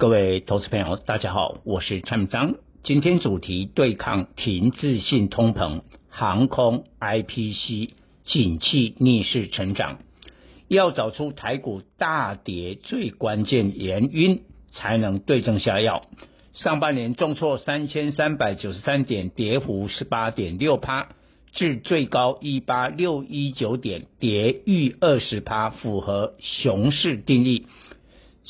各位投资朋友，大家好，我是蔡明彰。今天主题对抗停滞性通膨，航空 IPC 景气逆势成长，要找出台股大跌最关键原因，才能对症下药。上半年重挫三千三百九十三点，跌幅十八点六趴，至最高一八六一九点，跌逾二十趴，符合熊市定义。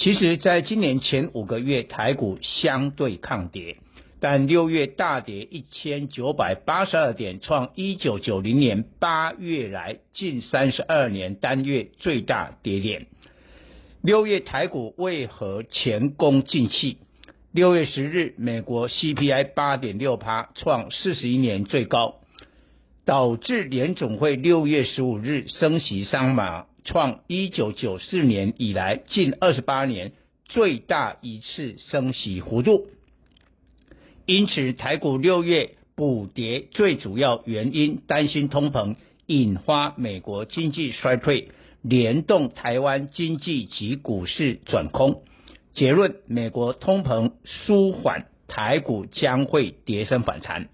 其实，在今年前五个月，台股相对抗跌，但六月大跌一千九百八十二点，创一九九零年八月来近三十二年单月最大跌点。六月台股为何前功尽弃？六月十日，美国 CPI 八点六趴，创四十一年最高，导致联总会六月十五日升息三码。创一九九四年以来近二十八年最大一次升息幅度，因此台股六月补跌最主要原因担心通膨引发美国经济衰退，联动台湾经济及股市转空。结论：美国通膨舒缓，台股将会跌升反弹。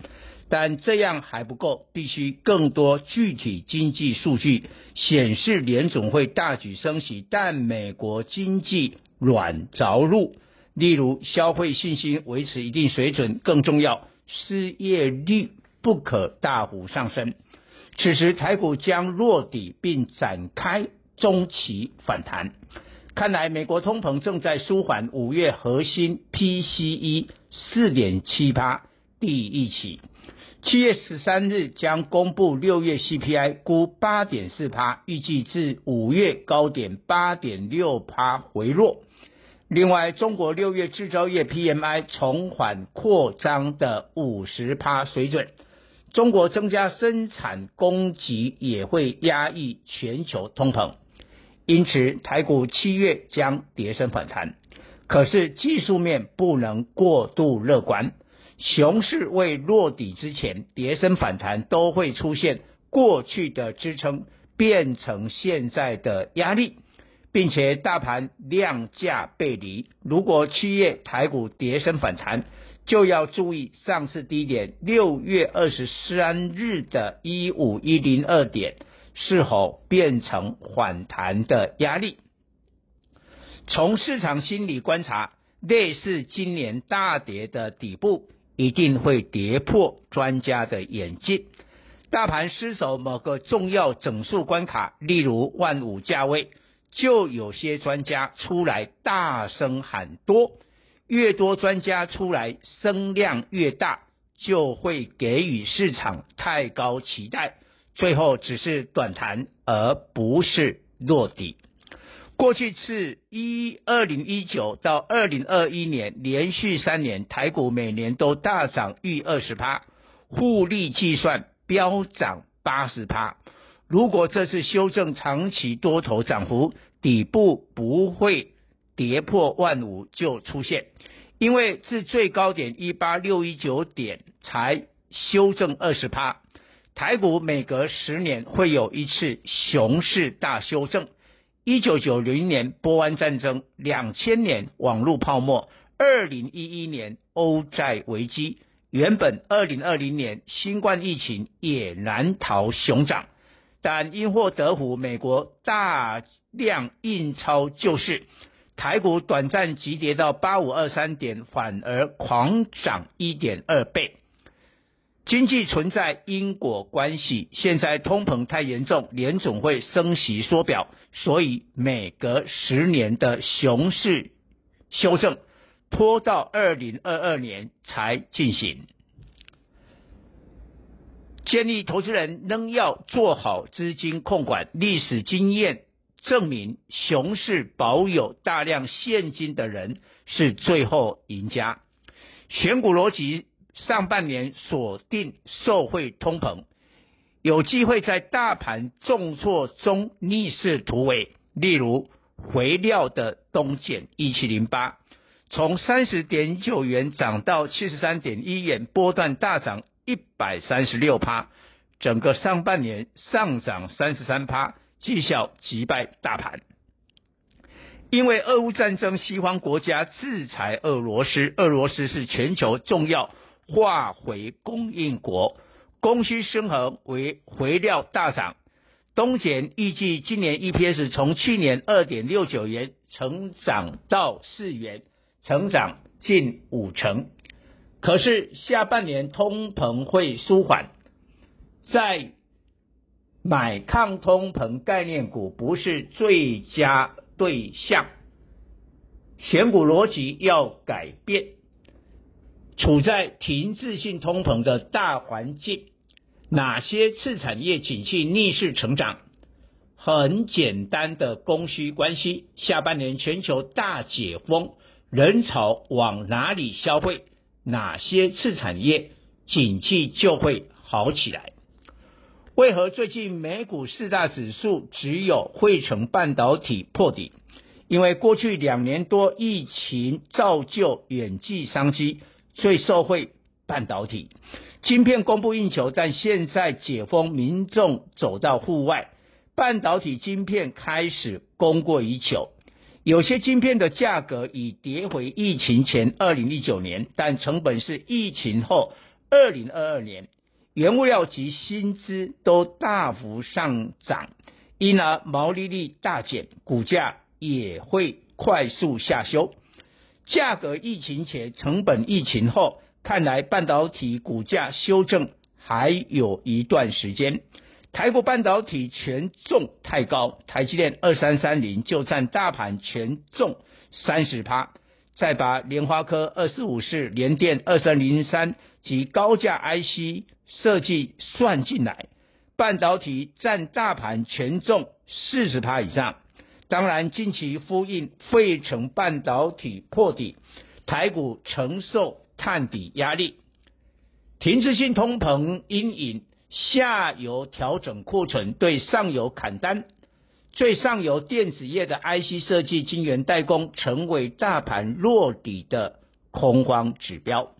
但这样还不够，必须更多具体经济数据显示联总会大举升息，但美国经济软着陆，例如消费信心维持一定水准，更重要，失业率不可大幅上升。此时台股将落底并展开中期反弹。看来美国通膨正在舒缓，五月核心 PCE 四点七八，第一起。七月十三日将公布六月 CPI，估八点四趴，预计至五月高点八点六趴回落。另外，中国六月制造业 PMI 重返扩张的五十趴水准，中国增加生产供给也会压抑全球通膨，因此台股七月将跌升反弹。可是技术面不能过度乐观。熊市未落底之前，跌升反弹都会出现过去的支撑变成现在的压力，并且大盘量价背离。如果七月台股跌升反弹，就要注意上次低点六月二十三日的一五一零二点是否变成反弹的压力。从市场心理观察，类似今年大跌的底部。一定会跌破专家的眼镜，大盘失守某个重要整数关卡，例如万五价位，就有些专家出来大声喊多，越多专家出来声量越大，就会给予市场太高期待，最后只是短弹而不是落底。过去是一二零一九到二零二一年连续三年台股每年都大涨逾二十趴，复利计算飙涨八十趴。如果这次修正长期多头涨幅底部不会跌破万五就出现，因为自最高点一八六一九点才修正二十趴。台股每隔十年会有一次熊市大修正。一九九零年波湾战争，两千年网络泡沫，二零一一年欧债危机，原本二零二零年新冠疫情也难逃熊掌，但因祸得福，美国大量印钞救市，台股短暂急跌到八五二三点，反而狂涨一点二倍。经济存在因果关系，现在通膨太严重，联总会升息缩表，所以每隔十年的熊市修正拖到二零二二年才进行。建议投资人仍要做好资金控管，历史经验证明，熊市保有大量现金的人是最后赢家。选股逻辑。上半年锁定受惠通膨，有机会在大盘重挫中逆势突围。例如，肥料的东碱一七零八，从三十点九元涨到七十三点一元，波段大涨一百三十六趴，整个上半年上涨三十三趴，绩效击败大盘。因为俄乌战争，西方国家制裁俄罗斯，俄罗斯是全球重要化回供应国，供需失衡为肥料大涨。东碱预计今年 EPS 从去年二点六九元成长到四元，成长近五成。可是下半年通膨会舒缓，在买抗通膨概念股不是最佳对象，选股逻辑要改变。处在停滞性通膨的大环境，哪些次产业景气逆势成长？很简单的供需关系。下半年全球大解封，人潮往哪里消费？哪些次产业景气就会好起来？为何最近美股四大指数只有费城半导体破底？因为过去两年多疫情造就远距商机，最受惠半导体晶片供不应求，但现在解封，民众走到户外，半导体晶片开始供过于求。有些晶片的价格已跌回疫情前二零一九年，但成本是疫情后二零二二年，原物料及薪资都大幅上涨，因而毛利率大减，股价也会快速下修。价格疫情前，成本疫情后，看来半导体股价修正还有一段时间。台股半导体权重太高，台积电二三三零就占大盘权重三十趴，再把联发科二四五四、联电二三零三及高价 IC 设计算进来，半导体占大盘权重四十趴以上。当然，近期呼应费城半导体破底，台股承受探底压力，停滞性通膨阴影。下游调整库存，对上游砍单，最上游电子业的 IC 设计晶圆代工成为大盘落底的空方指标。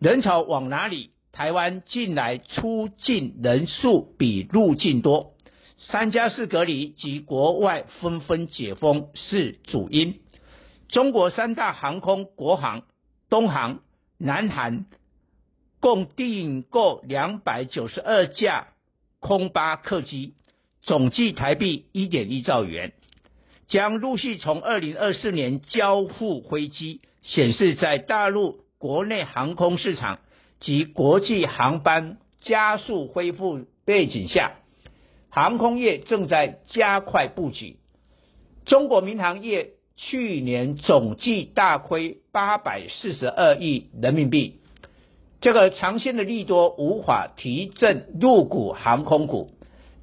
人潮往哪里？台湾近来出境人数比入境多，三加四隔离及国外纷纷解封是主因。中国三大航空国航、东航、南航。共订购两百九十二架空巴客机，总计台币一点一兆元，将陆续从二零二四年交付飞机，显示在大陆国内航空市场及国际航班加速恢复背景下，航空业正在加快布局。中国民航业去年总计大亏八百四十二亿人民币。这个长线的利多无法提振入股航空股，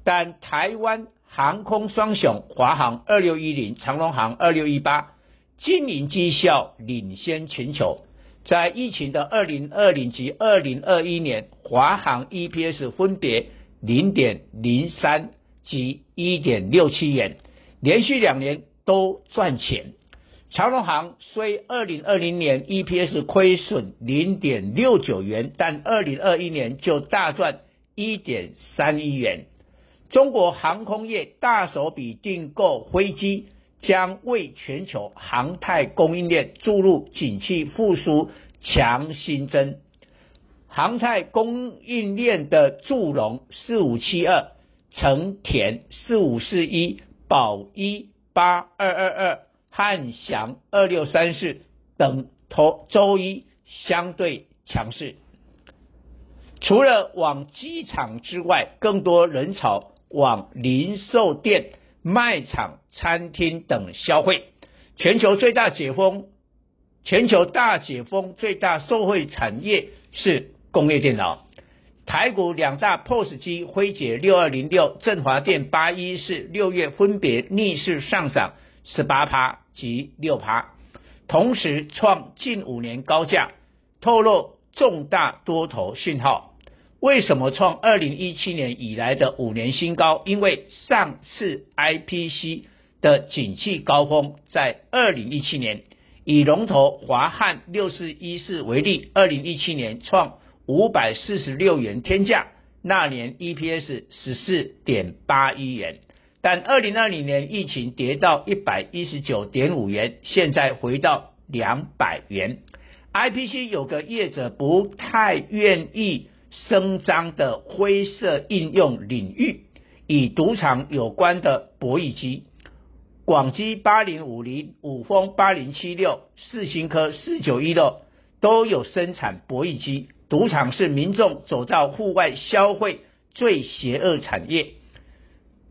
但台湾航空双雄华航二六一零、长荣航二六一八经营绩效领先全球，在疫情的二零二零及二零二一年，华航 EPS 分别零点零三及一点六七元，连续两年都赚钱。长荣行虽二零二零年 EPS 亏损零点六九元，但二零二一年就大赚一点三亿元。中国航空业大手笔订购飞机，将为全球航太供应链注入景气复苏强心针。航太供应链的祝融四五七二、成田四五四一、宝一八二二二。汉翔二六三四等头周一相对强势，除了往机场之外，更多人潮往零售店、卖场、餐厅等消费。全球最大解封，全球大解封最大受惠产业是工业电脑。台股两大 POS 机辉捷六二零六、振华电八一四，六月分别逆势上涨十八趴。及六趴，同时创近五年高价，透露重大多头讯号。为什么创二零一七年以来的五年新高？因为上次 IPC 的景气高峰在二零一七年，以龙头华汉六四一四为例，二零一七年创五百四十六元天价，那年 EPS 十四点八一元。但二零二零年疫情跌到一百一十九点五元，现在回到两百元。IPC 有个业者不太愿意声张的灰色应用领域，与赌场有关的博弈机，广基八零五零、五丰八零七六、四新科四九一六都有生产博弈机。赌场是民众走到户外消费最邪恶产业。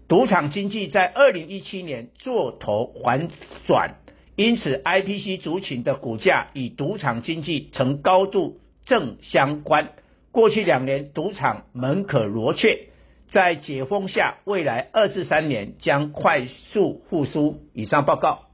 赌场经济在二零一七年做头反转，因此 IPC 族群的股价与赌场经济呈高度正相关。过去两年赌场门可罗雀，在解封下，未来二至三年将快速复苏。以上报告。